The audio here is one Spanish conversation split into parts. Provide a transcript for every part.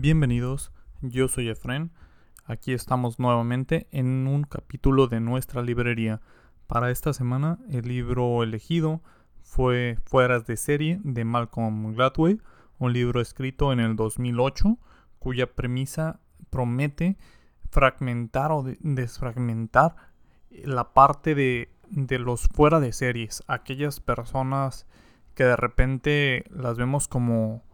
Bienvenidos, yo soy Efren. Aquí estamos nuevamente en un capítulo de nuestra librería. Para esta semana el libro elegido fue Fueras de serie de Malcolm Gladwell, un libro escrito en el 2008 cuya premisa promete fragmentar o desfragmentar la parte de, de los fuera de series, aquellas personas que de repente las vemos como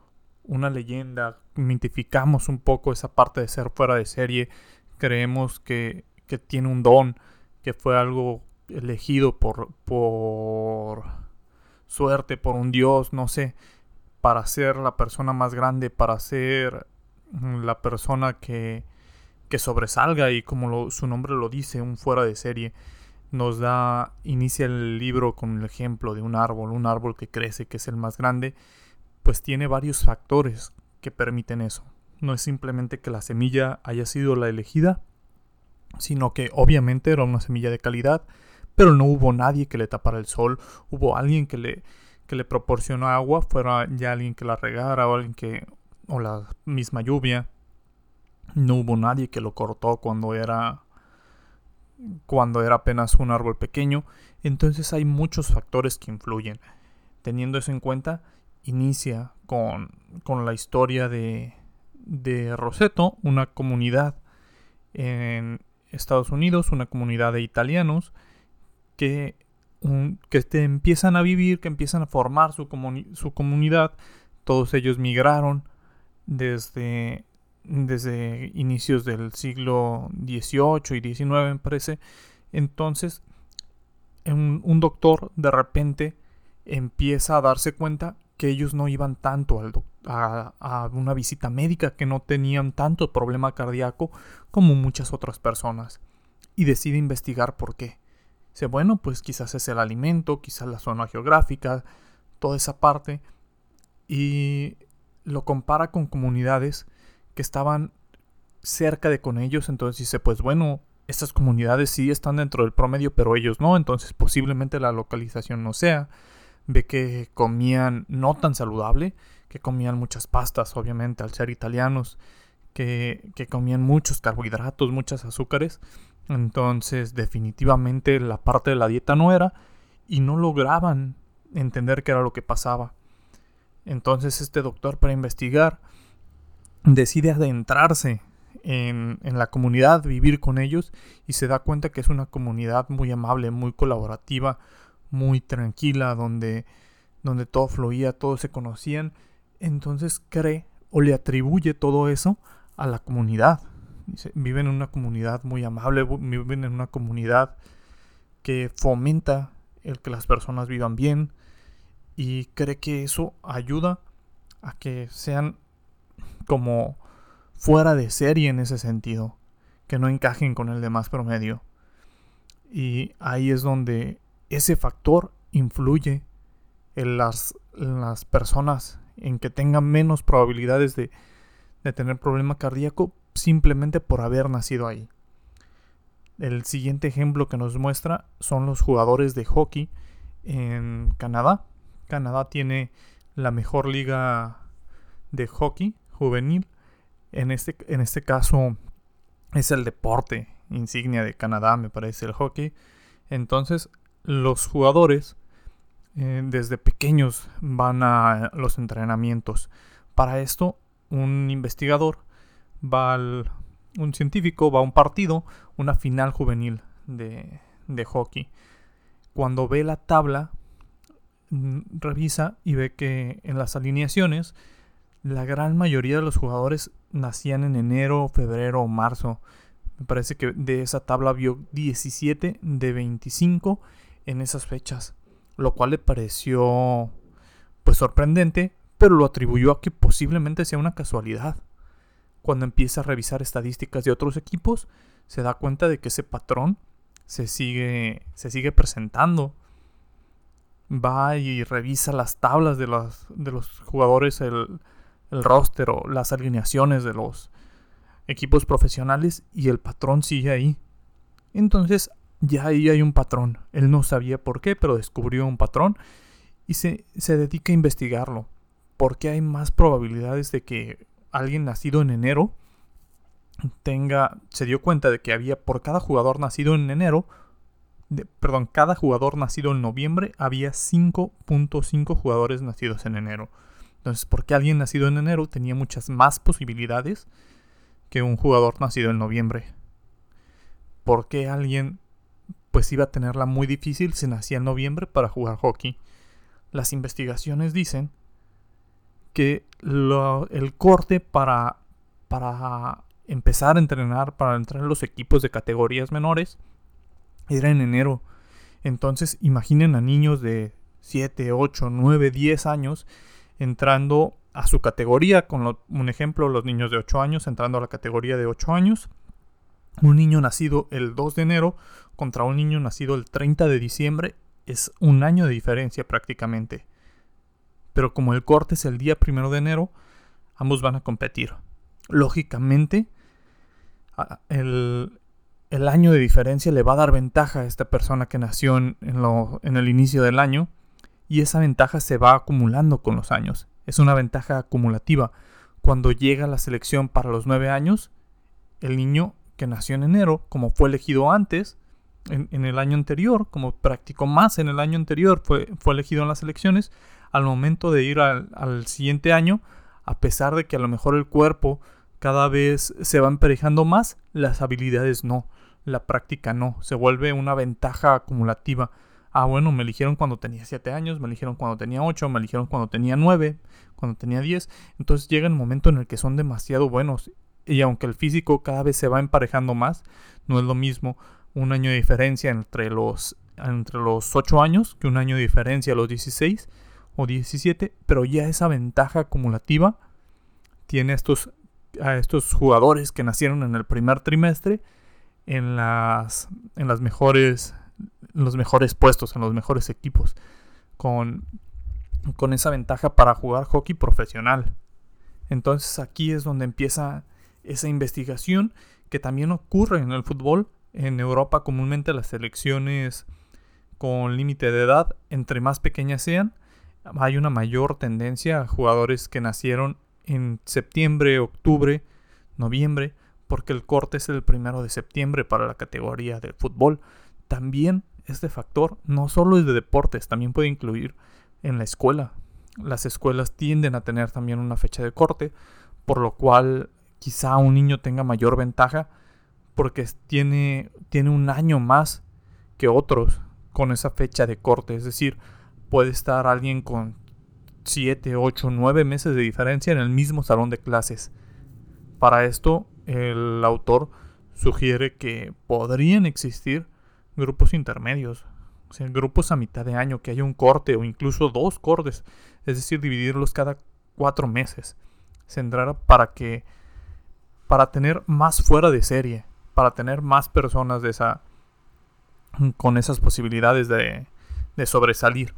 una leyenda, mitificamos un poco esa parte de ser fuera de serie, creemos que, que tiene un don, que fue algo elegido por, por suerte, por un dios, no sé, para ser la persona más grande, para ser la persona que, que sobresalga y como su nombre lo dice, un fuera de serie. Nos da, inicia el libro con el ejemplo de un árbol, un árbol que crece, que es el más grande, pues tiene varios factores que permiten eso. No es simplemente que la semilla haya sido la elegida, sino que obviamente era una semilla de calidad, pero no hubo nadie que le tapara el sol, hubo alguien que le, que le proporcionó agua, fuera ya alguien que la regara o alguien que o la misma lluvia. No hubo nadie que lo cortó cuando era cuando era apenas un árbol pequeño, entonces hay muchos factores que influyen. Teniendo eso en cuenta, inicia con, con la historia de, de Roseto, una comunidad en Estados Unidos, una comunidad de italianos que, que empiezan a vivir, que empiezan a formar su, su comunidad. Todos ellos migraron desde, desde inicios del siglo XVIII y XIX, me parece. Entonces, un doctor de repente empieza a darse cuenta que ellos no iban tanto a, una visita médica, que no tenían tanto problema cardíaco como muchas otras personas. Y decide investigar por qué. Dice, bueno, pues quizás es el alimento, quizás la zona geográfica, toda esa parte. Y lo compara con comunidades que estaban cerca de con ellos. Entonces dice, pues bueno, estas comunidades sí están dentro del promedio, pero ellos no. Entonces posiblemente la localización no sea ve que comían no tan saludable, que comían muchas pastas, obviamente, al ser italianos, que, que comían muchos carbohidratos, muchos azúcares. Entonces, definitivamente la parte de la dieta no era y no lograban entender qué era lo que pasaba. Entonces, este doctor, para investigar, decide adentrarse en, en, la comunidad, vivir con ellos y se da cuenta que es una comunidad muy amable, muy colaborativa, muy tranquila, donde, donde todo fluía, todos se conocían. Entonces cree o le atribuye todo eso a la comunidad. viven en una comunidad muy amable, viven en una comunidad que fomenta el que las personas vivan bien y cree que eso ayuda a que sean como fuera de serie en ese sentido, que no encajen con el demás promedio. Y ahí es donde ese factor influye en las, personas en que tengan menos probabilidades de, de tener problema cardíaco simplemente por haber nacido ahí. El siguiente ejemplo que nos muestra son los jugadores de hockey en Canadá. Canadá tiene la mejor liga de hockey juvenil. En este, en este caso es el deporte insignia de Canadá, me parece el hockey. Entonces los jugadores eh, desde pequeños van a los entrenamientos. Para esto, un investigador va al, un científico va a un partido, una final juvenil de, de hockey. Cuando ve la tabla, mm, revisa y ve que en las alineaciones la gran mayoría de los jugadores nacían en enero, febrero o marzo. Me parece que de esa tabla vio 17 de 25 en esas fechas, lo cual le pareció pues sorprendente, pero lo atribuyó a que posiblemente sea una casualidad. Cuando empieza a revisar estadísticas de otros equipos, se da cuenta de que ese patrón se sigue, se sigue presentando. Va y revisa las tablas de los, de los jugadores, el, el roster o las alineaciones de los equipos profesionales y el patrón sigue ahí. Entonces ya ahí hay un patrón. Él no sabía por qué, pero descubrió un patrón y se, se dedica a investigarlo. ¿Por qué hay más probabilidades de que alguien nacido en enero tenga, se dio cuenta de que había por cada jugador nacido en enero, perdón, cada jugador nacido en noviembre había 5.5 jugadores nacidos en enero. Entonces, porque alguien nacido en enero tenía muchas más posibilidades que un jugador nacido en noviembre. Porque alguien pues iba a tenerla muy difícil si nacía en noviembre para jugar hockey. Las investigaciones dicen que el corte para, para empezar a entrenar, para entrar en los equipos de categorías menores, era en enero. Entonces imaginen a niños de 7, 8, 9, 10 años entrando a su categoría, con un ejemplo, los niños de 8 años entrando a la categoría de 8 años, un niño nacido el 2 de enero contra un niño nacido el 30 de diciembre es un año de diferencia prácticamente. Pero como el corte es el día 1 de enero, ambos van a competir. Lógicamente, el, año de diferencia le va a dar ventaja a esta persona que nació en, en, el inicio del año y esa ventaja se va acumulando con los años. Es una ventaja acumulativa. Cuando llega la selección para los nueve años, el niño que nació en enero, como fue elegido antes, en, el año anterior, como practicó más en el año anterior, fue, fue elegido en las elecciones, al momento de ir al, al siguiente año, a pesar de que a lo mejor el cuerpo cada vez se va emparejando más, las habilidades no la práctica no, se vuelve una ventaja acumulativa. Ah, bueno, me eligieron cuando tenía 7 años, me eligieron cuando tenía 8, me eligieron cuando tenía 9, cuando tenía 10. Entonces llega el momento en el que son demasiado buenos. Y aunque el físico cada vez se va emparejando más, no es lo mismo un año de diferencia entre los, entre los 8 años que un año de diferencia a los 16 o 17. Pero ya esa ventaja acumulativa tiene estos, a estos jugadores que nacieron en el primer trimestre en las, en las mejores, los mejores puestos, en los mejores equipos, con, con esa ventaja para jugar hockey profesional. Entonces aquí es donde empieza esa investigación que también ocurre en el fútbol. En Europa comúnmente las selecciones con límite de edad, entre más pequeñas sean, hay una mayor tendencia a jugadores que nacieron en septiembre, octubre, noviembre, porque el corte es el primero de septiembre para la categoría de fútbol. También este factor no solo es de deportes, también puede incluir en la escuela. Las escuelas tienden a tener también una fecha de corte, por lo cual quizá un niño tenga mayor ventaja porque tiene, tiene un año más que otros con esa fecha de corte. Es decir, puede estar alguien con 7, 8, 9 meses de diferencia en el mismo salón de clases. Para esto el autor sugiere que podrían existir grupos intermedios, o sea, grupos a mitad de año, que haya un corte o incluso dos cortes, es decir, dividirlos cada cuatro meses. Centrar para que, para tener más fuera de serie, para tener más personas de esa, con esas posibilidades de, de sobresalir.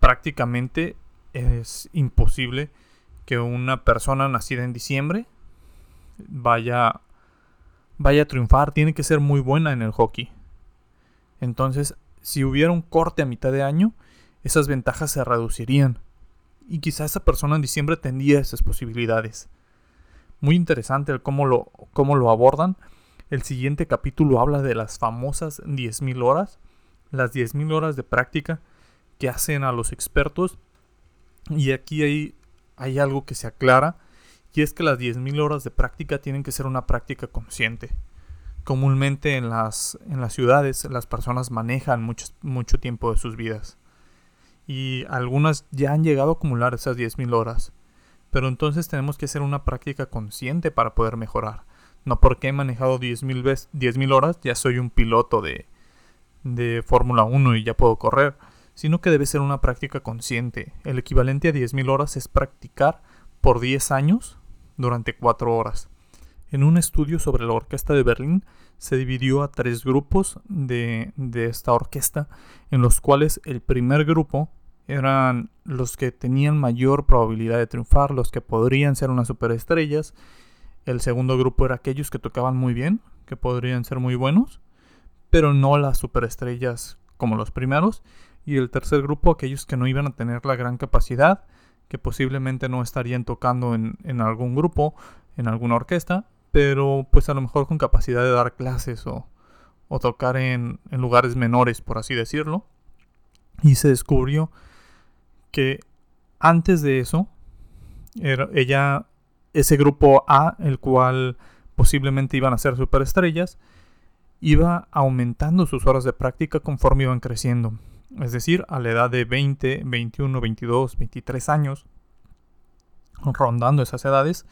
prácticamente es imposible que una persona nacida en diciembre vaya, vaya a triunfar, tiene que ser muy buena en el hockey. Entonces, si hubiera un corte a mitad de año, esas ventajas se reducirían. Y quizá esa persona en diciembre tendría esas posibilidades. Muy interesante el cómo lo, cómo lo abordan. El siguiente capítulo habla de las famosas 10.000 horas. Las 10.000 horas de práctica que hacen a los expertos. Y aquí hay, hay algo que se aclara y es que las 10.000 horas de práctica tienen que ser una práctica consciente. Comúnmente en las, en las ciudades las personas manejan mucho, mucho tiempo de sus vidas. Y algunas ya han llegado a acumular esas 10.000 horas. Pero entonces tenemos que hacer una práctica consciente para poder mejorar. No porque he manejado 10.000 10 horas ya soy un piloto de, de Fórmula 1 y ya puedo correr, sino que debe ser una práctica consciente. El equivalente a 10.000 horas es practicar por 10 años durante cuatro horas. En un estudio sobre la Orquesta de Berlín se dividió a tres grupos de, de esta orquesta, en los cuales el primer grupo eran los que tenían mayor probabilidad de triunfar, los que podrían ser unas superestrellas. El segundo grupo era aquellos que tocaban muy bien, que podrían ser muy buenos, pero no las superestrellas como los primeros. Y el tercer grupo, aquellos que no iban a tener la gran capacidad, que posiblemente no estarían tocando en, en algún grupo, en alguna orquesta, pero pues a lo mejor con capacidad de dar clases o, o tocar en, en, lugares menores, por así decirlo. Y se descubrió que antes de eso, ella, ese grupo A, el cual posiblemente iban a ser superestrellas, iba aumentando sus horas de práctica conforme iban creciendo. Es decir, a la edad de 20, 21, 22, 23 años, rondando esas edades,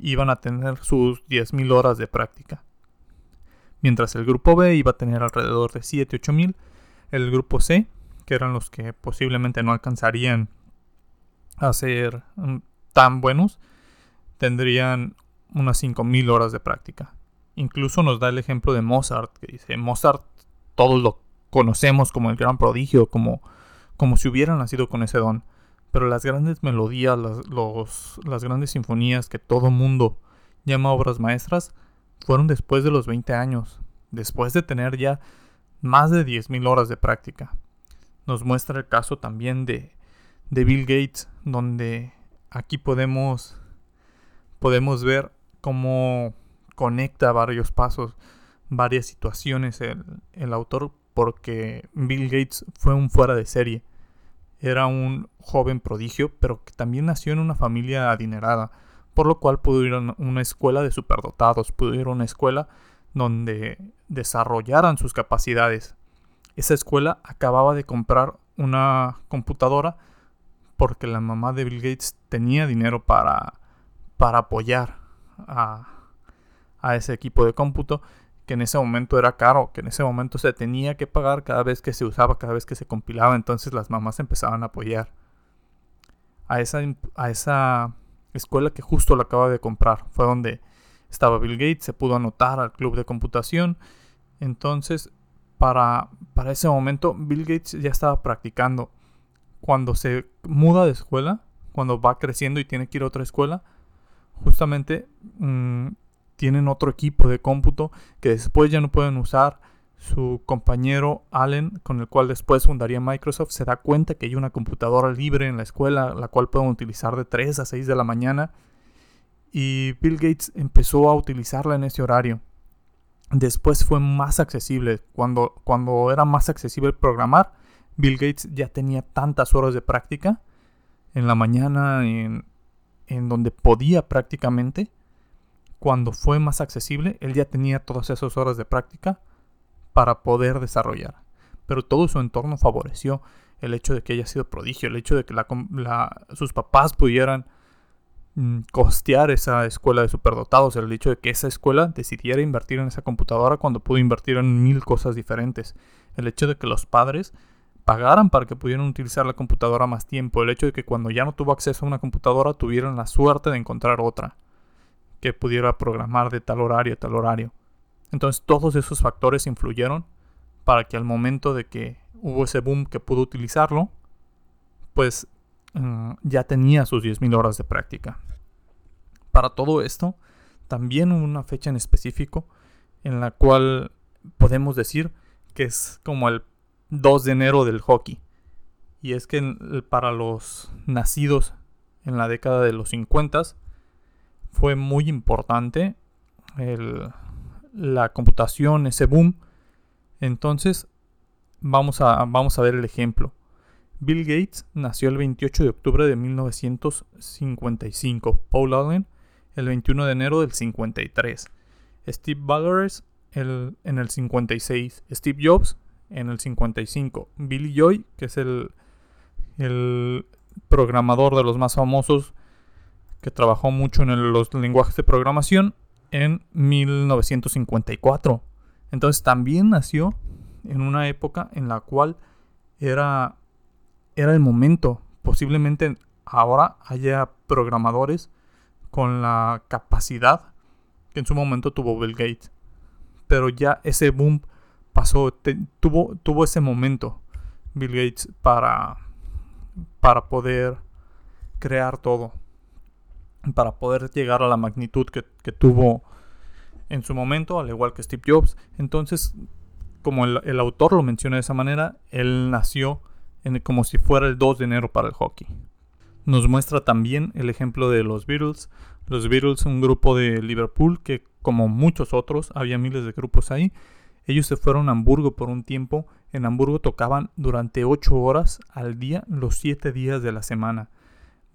iban a tener sus 10.000 horas de práctica. Mientras el grupo B iba a tener alrededor de 7, 8.000, el grupo C, que eran los que posiblemente no alcanzarían a ser mm, tan buenos, tendrían unas 5.000 horas de práctica. Incluso nos da el ejemplo de Mozart, que dice, Mozart todos lo conocemos como el gran prodigio, como, como si hubiera nacido con ese don. Pero las grandes melodías, las, los, las grandes sinfonías que todo mundo llama obras maestras, fueron después de los 20 años, después de tener ya más de 10.000 horas de práctica. Nos muestra el caso también de, de Bill Gates, donde aquí podemos, podemos ver cómo conecta varios pasos, varias situaciones el, el autor, porque Bill Gates fue un fuera de serie. Era un joven prodigio, pero que también nació en una familia adinerada, por lo cual pudo ir a una escuela de superdotados, pudo ir a una escuela donde desarrollaran sus capacidades. Esa escuela acababa de comprar una computadora porque la mamá de Bill Gates tenía dinero para, para apoyar a, a ese equipo de cómputo que en ese momento era caro, que en ese momento se tenía que pagar cada vez que se usaba, cada vez que se compilaba, entonces las mamás empezaban a apoyar a esa, a esa escuela que justo la acaba de comprar. Fue donde estaba Bill Gates, se pudo anotar al club de computación. Entonces, para, para ese momento, Bill Gates ya estaba practicando. Cuando se muda de escuela, cuando va creciendo y tiene que ir a otra escuela, justamente mmm, tienen otro equipo de cómputo que después ya no pueden usar. Su compañero Allen, con el cual después fundaría Microsoft, se da cuenta que hay una computadora libre en la escuela, la cual pueden utilizar de 3 a 6 de la mañana. Y Bill Gates empezó a utilizarla en ese horario. Después fue más accesible. Cuando, cuando era más accesible programar, Bill Gates ya tenía tantas horas de práctica en la mañana, en, en donde podía prácticamente, cuando fue más accesible, él ya tenía todas esas horas de práctica para poder desarrollar. Pero todo su entorno favoreció el hecho de que haya sido prodigio, el hecho de que sus papás pudieran costear esa escuela de superdotados, el hecho de que esa escuela decidiera invertir en esa computadora cuando pudo invertir en mil cosas diferentes, el hecho de que los padres pagaran para que pudieran utilizar la computadora más tiempo, el hecho de que cuando ya no tuvo acceso a una computadora tuvieran la suerte de encontrar otra que pudiera programar de tal horario a tal horario. Entonces todos esos factores influyeron para que al momento de que hubo ese boom que pudo utilizarlo, pues uh, ya tenía sus 10.000 horas de práctica. Para todo esto, también una fecha en específico en la cual podemos decir que es como el 2 de enero del hockey. Y es que para los nacidos en la década de los 50 fue muy importante la computación, ese boom. Entonces, vamos a, vamos a ver el ejemplo. Bill Gates nació el 28 de octubre de 1955. Paul Allen el 21 de enero del 53. Steve Ballmer el, en el 56. Steve Jobs en el 55. Billy Joy, que es el, el programador de los más famosos que trabajó mucho en los lenguajes de programación en 1954. Entonces también nació en una época en la cual era, era el momento. Posiblemente ahora haya programadores con la capacidad que en su momento tuvo Bill Gates. Pero ya ese boom pasó, tuvo, tuvo ese momento Bill Gates para, para poder crear todo para poder llegar a la magnitud que, tuvo en su momento, al igual que Steve Jobs. Entonces, como el, autor lo menciona de esa manera, él nació como si fuera el 2 de enero para el hockey. Nos muestra también el ejemplo de los Beatles. Los Beatles, un grupo de Liverpool que como muchos otros, había miles de grupos ahí, ellos se fueron a Hamburgo por un tiempo. En Hamburgo tocaban durante 8 horas al día, los 7 días de la semana.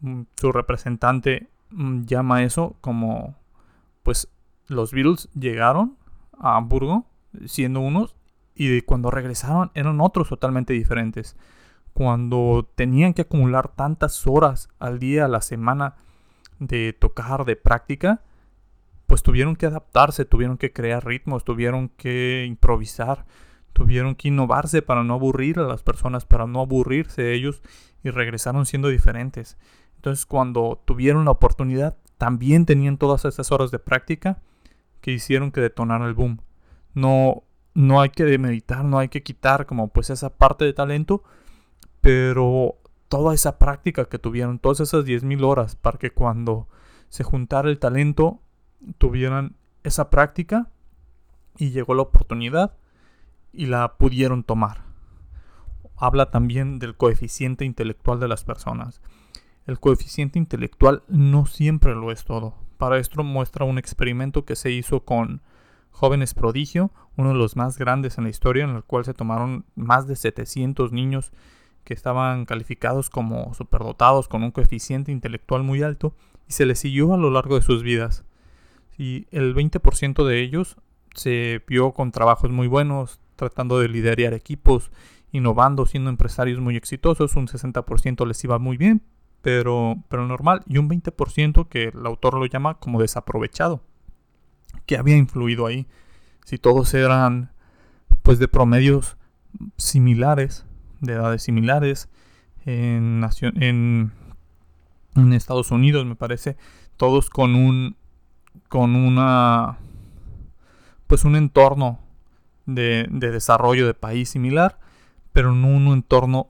Mm, su representante mm, llama eso como, pues, los Beatles llegaron a Hamburgo siendo unos y cuando regresaron eran otros totalmente diferentes. Cuando tenían que acumular tantas horas al día, a la semana de tocar, de práctica, pues tuvieron que adaptarse, tuvieron que crear ritmos, tuvieron que improvisar, tuvieron que innovarse para no aburrir a las personas, para no aburrirse ellos y regresaron siendo diferentes. Entonces cuando tuvieron la oportunidad, también tenían todas esas horas de práctica que hicieron que detonara el boom. No, no hay que meditar, no hay que quitar como pues esa parte de talento, pero toda esa práctica que tuvieron, todas esas 10.000 horas para que cuando se juntara el talento tuvieran esa práctica y llegó la oportunidad y la pudieron tomar. Habla también del coeficiente intelectual de las personas. El coeficiente intelectual no siempre lo es todo. Para esto muestra un experimento que se hizo con jóvenes prodigio, uno de los más grandes en la historia, en el cual se tomaron más de 700 niños que estaban calificados como superdotados con un coeficiente intelectual muy alto y se les siguió a lo largo de sus vidas. Y el 20% de ellos se vio con trabajos muy buenos, tratando de liderar equipos, innovando, siendo empresarios muy exitosos, un 60% les iba muy bien, pero, pero normal, y un 20% que el autor lo llama como desaprovechado, que había influido ahí. Si todos eran pues de promedios similares, de edades similares, en, en, Estados Unidos me parece, todos con un con una pues un entorno de, desarrollo de país similar, pero no un entorno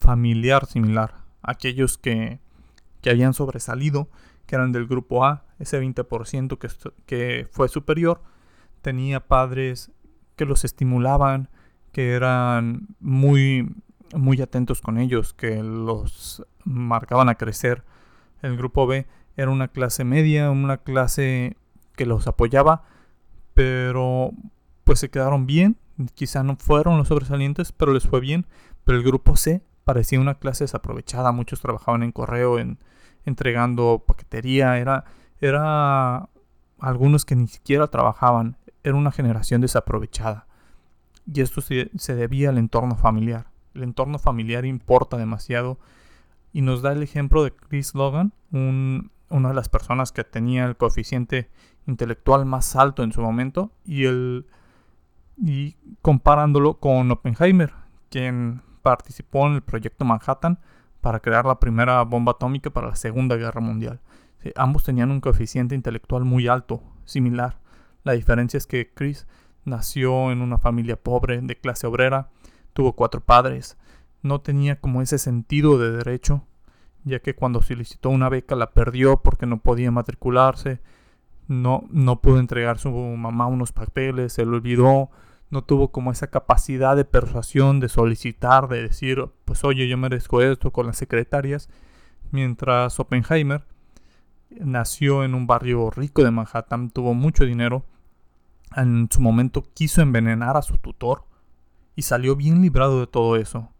familiar similar. Aquellos que, que habían sobresalido, que eran del grupo A, ese 20% que, que fue superior, tenía padres que los estimulaban, que eran muy, muy atentos con ellos, que los marcaban a crecer. El grupo B era una clase media, una clase que los apoyaba, pero pues se quedaron bien. Quizá no fueron los sobresalientes, pero les fue bien. Pero el grupo C parecía una clase desaprovechada. Muchos trabajaban en correo, en entregando paquetería. Era, era algunos que ni siquiera trabajaban. Era una generación desaprovechada. Y esto se, se debía al entorno familiar. El entorno familiar importa demasiado. Y nos da el ejemplo de Chris Logan, un, una de las personas que tenía el coeficiente intelectual más alto en su momento y el y comparándolo con Oppenheimer, quien participó en el proyecto Manhattan para crear la primera bomba atómica para la Segunda Guerra Mundial. ambos tenían un coeficiente intelectual muy alto, similar. La diferencia es que Chris nació en una familia pobre, de clase obrera, tuvo cuatro padres, no tenía como ese sentido de derecho ya que cuando solicitó una beca la perdió porque no podía matricularse, no, no pudo entregar a su mamá unos papeles, se lo olvidó, no tuvo como esa capacidad de persuasión, de solicitar, de decir, pues oye, yo merezco esto con las secretarias, mientras Oppenheimer nació en un barrio rico de Manhattan, tuvo mucho dinero, en su momento quiso envenenar a su tutor y salió bien librado de todo eso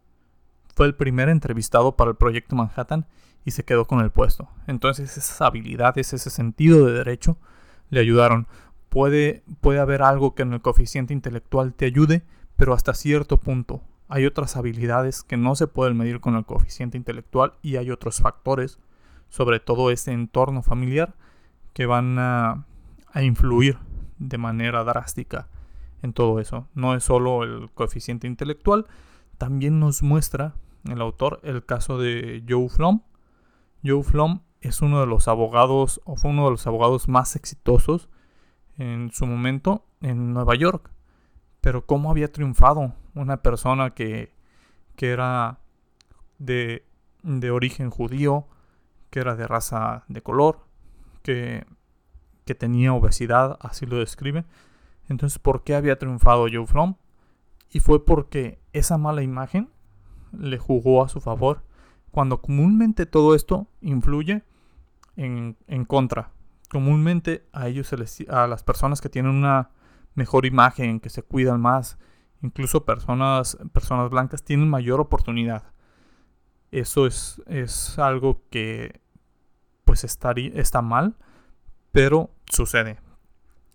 fue el primer entrevistado para el proyecto Manhattan y se quedó con el puesto. Entonces esas habilidades, ese sentido de derecho le ayudaron. Puede, puede haber algo que en el coeficiente intelectual te ayude, pero hasta cierto punto. Hay otras habilidades que no se pueden medir con el coeficiente intelectual y hay otros factores, sobre todo ese entorno familiar, que van a, a influir de manera drástica en todo eso. No es solo el coeficiente intelectual, también nos muestra el autor el caso de Joe Flom. Joe Flom es uno de los abogados, o fue uno de los abogados más exitosos en su momento en Nueva York. Pero cómo había triunfado una persona que, que era de, de origen judío, que era de raza de color, que, que tenía obesidad, así lo describe. Entonces, ¿por qué había triunfado Joe Flom? Y fue porque esa mala imagen le jugó a su favor cuando comúnmente todo esto influye en, en contra. Comúnmente a ellos, se les, a las personas que tienen una mejor imagen, que se cuidan más, incluso personas, personas blancas tienen mayor oportunidad. Eso es, es algo que pues está, está mal, pero sucede.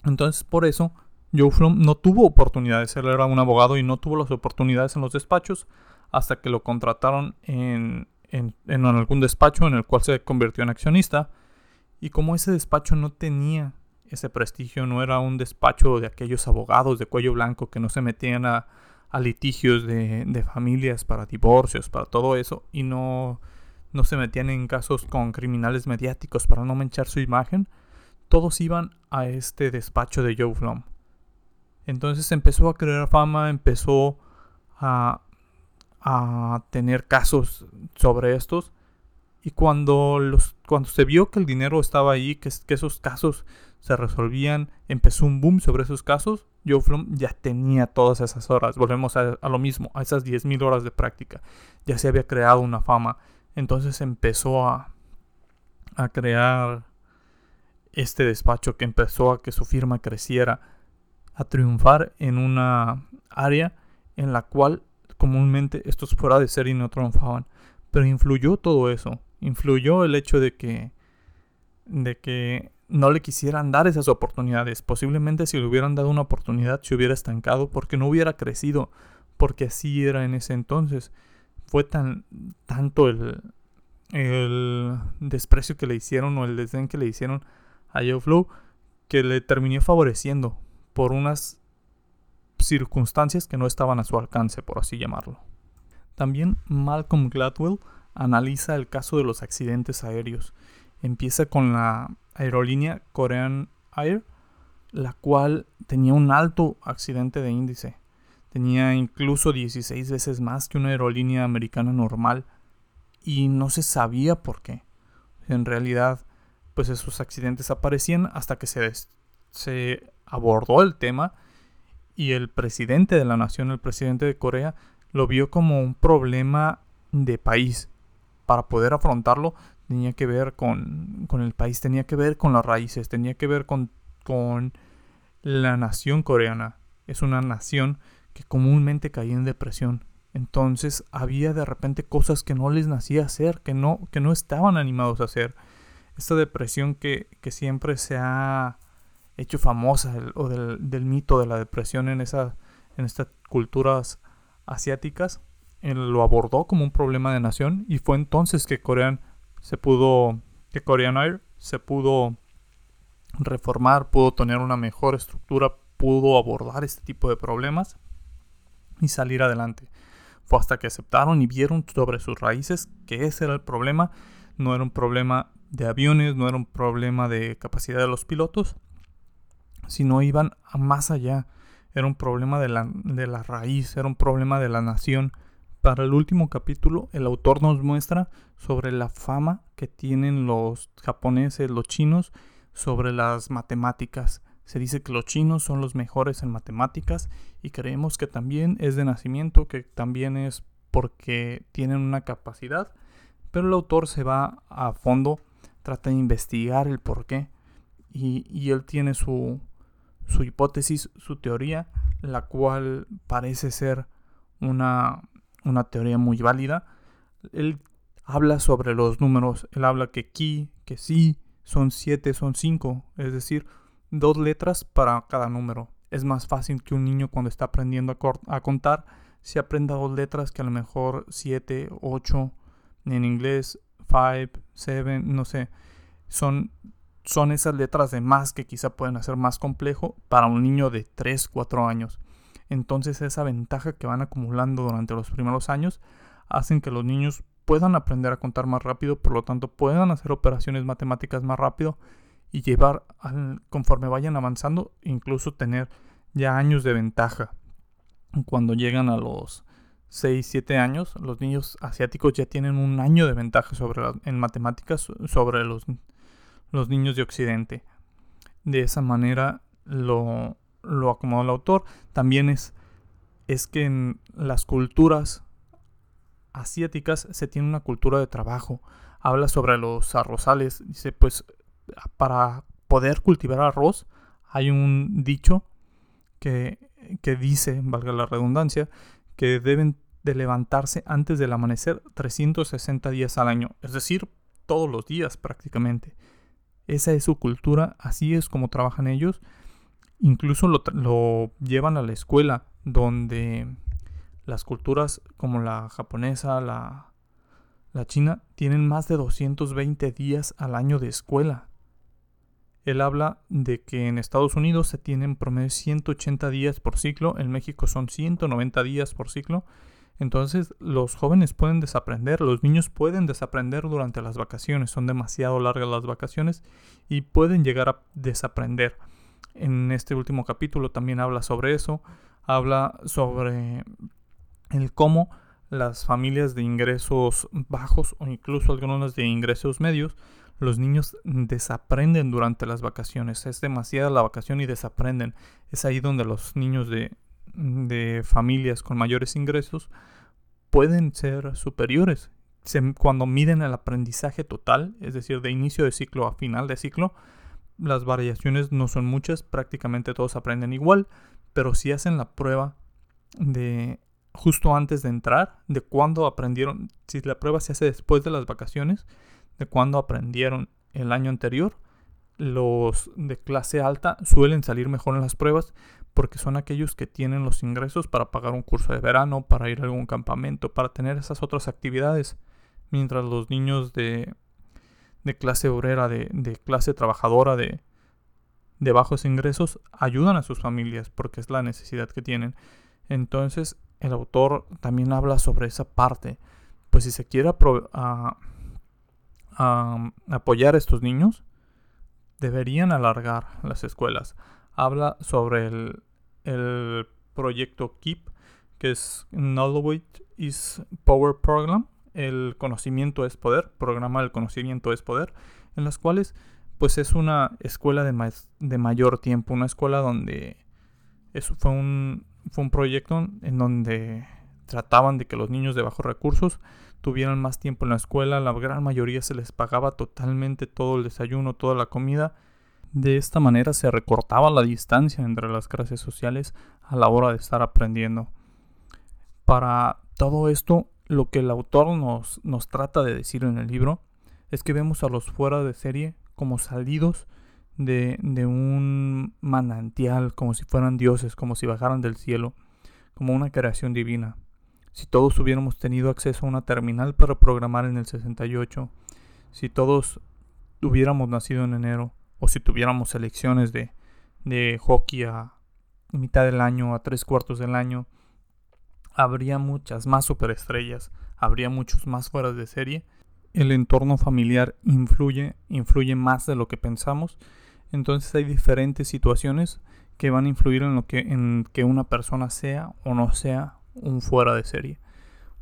Entonces por eso Joe Flom no tuvo oportunidades. Él era un abogado y no tuvo las oportunidades en los despachos hasta que lo contrataron en, en, en algún despacho en el cual se convirtió en accionista. Y como ese despacho no tenía ese prestigio, no era un despacho de aquellos abogados de cuello blanco que no se metían a, a litigios de, de, familias para divorcios, para todo eso, y no, no se metían en casos con criminales mediáticos para no manchar su imagen, todos iban a este despacho de Joe Flom. Entonces empezó a crear fama, empezó a, tener casos sobre estos. Y cuando, cuando se vio que el dinero estaba ahí, que, esos casos se resolvían, empezó un boom sobre esos casos, Joe Flom ya tenía todas esas horas. Volvemos a, lo mismo, a esas 10.000 horas de práctica. Ya se había creado una fama. Entonces empezó a crear este despacho que empezó a que su firma creciera, a triunfar en una área en la cual comúnmente estos fuera de serie no triunfaban. Pero influyó todo eso. Influyó el hecho de que, de que no le quisieran dar esas oportunidades. Posiblemente si le hubieran dado una oportunidad se hubiera estancado porque no hubiera crecido. Porque así era en ese entonces. Fue tan tanto el, el desprecio que le hicieron o el desdén que le hicieron a Joe que le terminó favoreciendo por unas circunstancias que no estaban a su alcance, por así llamarlo. También Malcolm Gladwell analiza el caso de los accidentes aéreos. Empieza con la aerolínea Korean Air, la cual tenía un alto accidente de índice. Tenía incluso 16 veces más que una aerolínea americana normal y no se sabía por qué. En realidad, pues esos accidentes aparecían hasta que se, se abordó el tema y el presidente de la nación, el presidente de Corea, lo vio como un problema de país. Para poder afrontarlo tenía que ver con, con el país, tenía que ver con las raíces, tenía que ver con, con la nación coreana. Es una nación que comúnmente caía en depresión. Entonces había de repente cosas que no les nacía hacer, que no, que no estaban animados a hacer. Esta depresión que, que siempre se ha hecho famosa o del, mito de la depresión en, esa, en estas culturas asiáticas, él lo abordó como un problema de nación y fue entonces que Korean se pudo, que Air se pudo reformar, pudo tener una mejor estructura, pudo abordar este tipo de problemas y salir adelante. Fue hasta que aceptaron y vieron sobre sus raíces que ese era el problema. No era un problema de aviones, no era un problema de capacidad de los pilotos, sino iban más allá. Era un problema de la, de la raíz, era un problema de la nación. Para el último capítulo, el autor nos muestra sobre la fama que tienen los japoneses, los chinos, sobre las matemáticas. Se dice que los chinos son los mejores en matemáticas y creemos que también es de nacimiento, que también es porque tienen una capacidad. Pero el autor se va a fondo, trata de investigar el por qué y, él tiene su, su hipótesis, su teoría, la cual parece ser una, una teoría muy válida. Él habla sobre los números, él habla que ki, que sí, son 7, son 5, es decir, dos letras para cada número. Es más fácil que un niño cuando está aprendiendo a, a contar se aprenda dos letras que a lo mejor 7, 8, en inglés 5, 7, no sé. Son son esas letras de más que quizá pueden hacer más complejo para un niño de 3, 4 años. Entonces esa ventaja que van acumulando durante los primeros años hacen que los niños puedan aprender a contar más rápido, por lo tanto puedan hacer operaciones matemáticas más rápido y llevar conforme vayan avanzando, incluso tener ya años de ventaja. Cuando llegan a los 6, 7 años, los niños asiáticos ya tienen un año de ventaja sobre en matemáticas sobre los los niños de Occidente. De esa manera lo, lo acomodó el autor. También es, es que en las culturas asiáticas se tiene una cultura de trabajo. Habla sobre los arrozales. Dice, pues para poder cultivar arroz hay un dicho que, que dice, valga la redundancia, que deben de levantarse antes del amanecer 360 días al año. Es decir, todos los días prácticamente. Esa es su cultura, así es como trabajan ellos. Incluso lo, lo llevan a la escuela, donde las culturas como la japonesa, la, la china, tienen más de 220 días al año de escuela. Él habla de que en Estados Unidos se tienen promedio 180 días por ciclo, en México son 190 días por ciclo. Entonces los jóvenes pueden desaprender, los niños pueden desaprender durante las vacaciones, son demasiado largas las vacaciones y pueden llegar a desaprender. En este último capítulo también habla sobre eso, habla sobre el cómo las familias de ingresos bajos o incluso algunas de ingresos medios, los niños desaprenden durante las vacaciones. Es demasiada la vacación y desaprenden. Es ahí donde los niños de, de familias con mayores ingresos pueden ser superiores. cuando miden el aprendizaje total, es decir, de inicio de ciclo a final de ciclo, las variaciones no son muchas, prácticamente todos aprenden igual, pero si hacen la prueba de justo antes de entrar, de cuándo aprendieron, si la prueba se hace después de las vacaciones, de cuándo aprendieron el año anterior, los de clase alta suelen salir mejor en las pruebas porque son aquellos que tienen los ingresos para pagar un curso de verano, para ir a algún campamento, para tener esas otras actividades, mientras los niños de, de clase obrera, de, de clase trabajadora, de, de bajos ingresos, ayudan a sus familias porque es la necesidad que tienen. Entonces, el autor también habla sobre esa parte. Pues si se quiere apoyar a estos niños, deberían alargar las escuelas. Habla sobre el, el proyecto KEEP, que es Knowledge is Power Program. El conocimiento es poder, programa del conocimiento es poder, en las cuales pues es una escuela de, de mayor tiempo, una escuela donde eso fue un, fue un proyecto en donde trataban de que los niños de bajos recursos tuvieran más tiempo en la escuela, la gran mayoría se les pagaba totalmente todo el desayuno, toda la comida. De esta manera se recortaba la distancia entre las clases sociales a la hora de estar aprendiendo. Para todo esto, lo que el autor nos, nos trata de decir en el libro es que vemos a los fuera de serie como salidos de, de un manantial, como si fueran dioses, como si bajaran del cielo, como una creación divina. Si todos hubiéramos tenido acceso a una terminal para programar en el 68, si todos hubiéramos nacido en enero, o si tuviéramos selecciones de, de hockey a mitad del año, a tres cuartos del año, habría muchas más superestrellas, habría muchos más fueras de serie. El entorno familiar influye, influye más de lo que pensamos entonces hay diferentes situaciones que van a influir en lo que en que una persona sea o no sea un fuera de serie.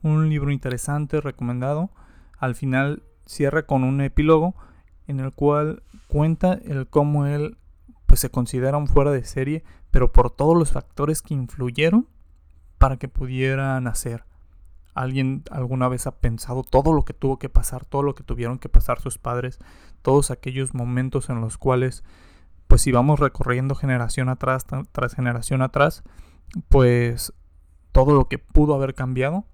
Un libro interesante, recomendado. Al final cierra con un epílogo en el cual cuenta el cómo él pues se considera un fuera de serie, pero por todos los factores que influyeron para que pudiera nacer. ¿Alguien alguna vez ha pensado todo lo que tuvo que pasar, todo lo que tuvieron que pasar sus padres, todos aquellos momentos en los cuales, pues si vamos recorriendo generación atrás, tras generación atrás, pues todo lo que pudo haber cambiado?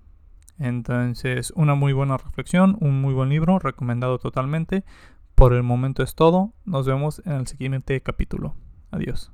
Entonces, una muy buena reflexión, un muy buen libro, recomendado totalmente. Por el momento es todo. Nos vemos en el siguiente capítulo. Adiós.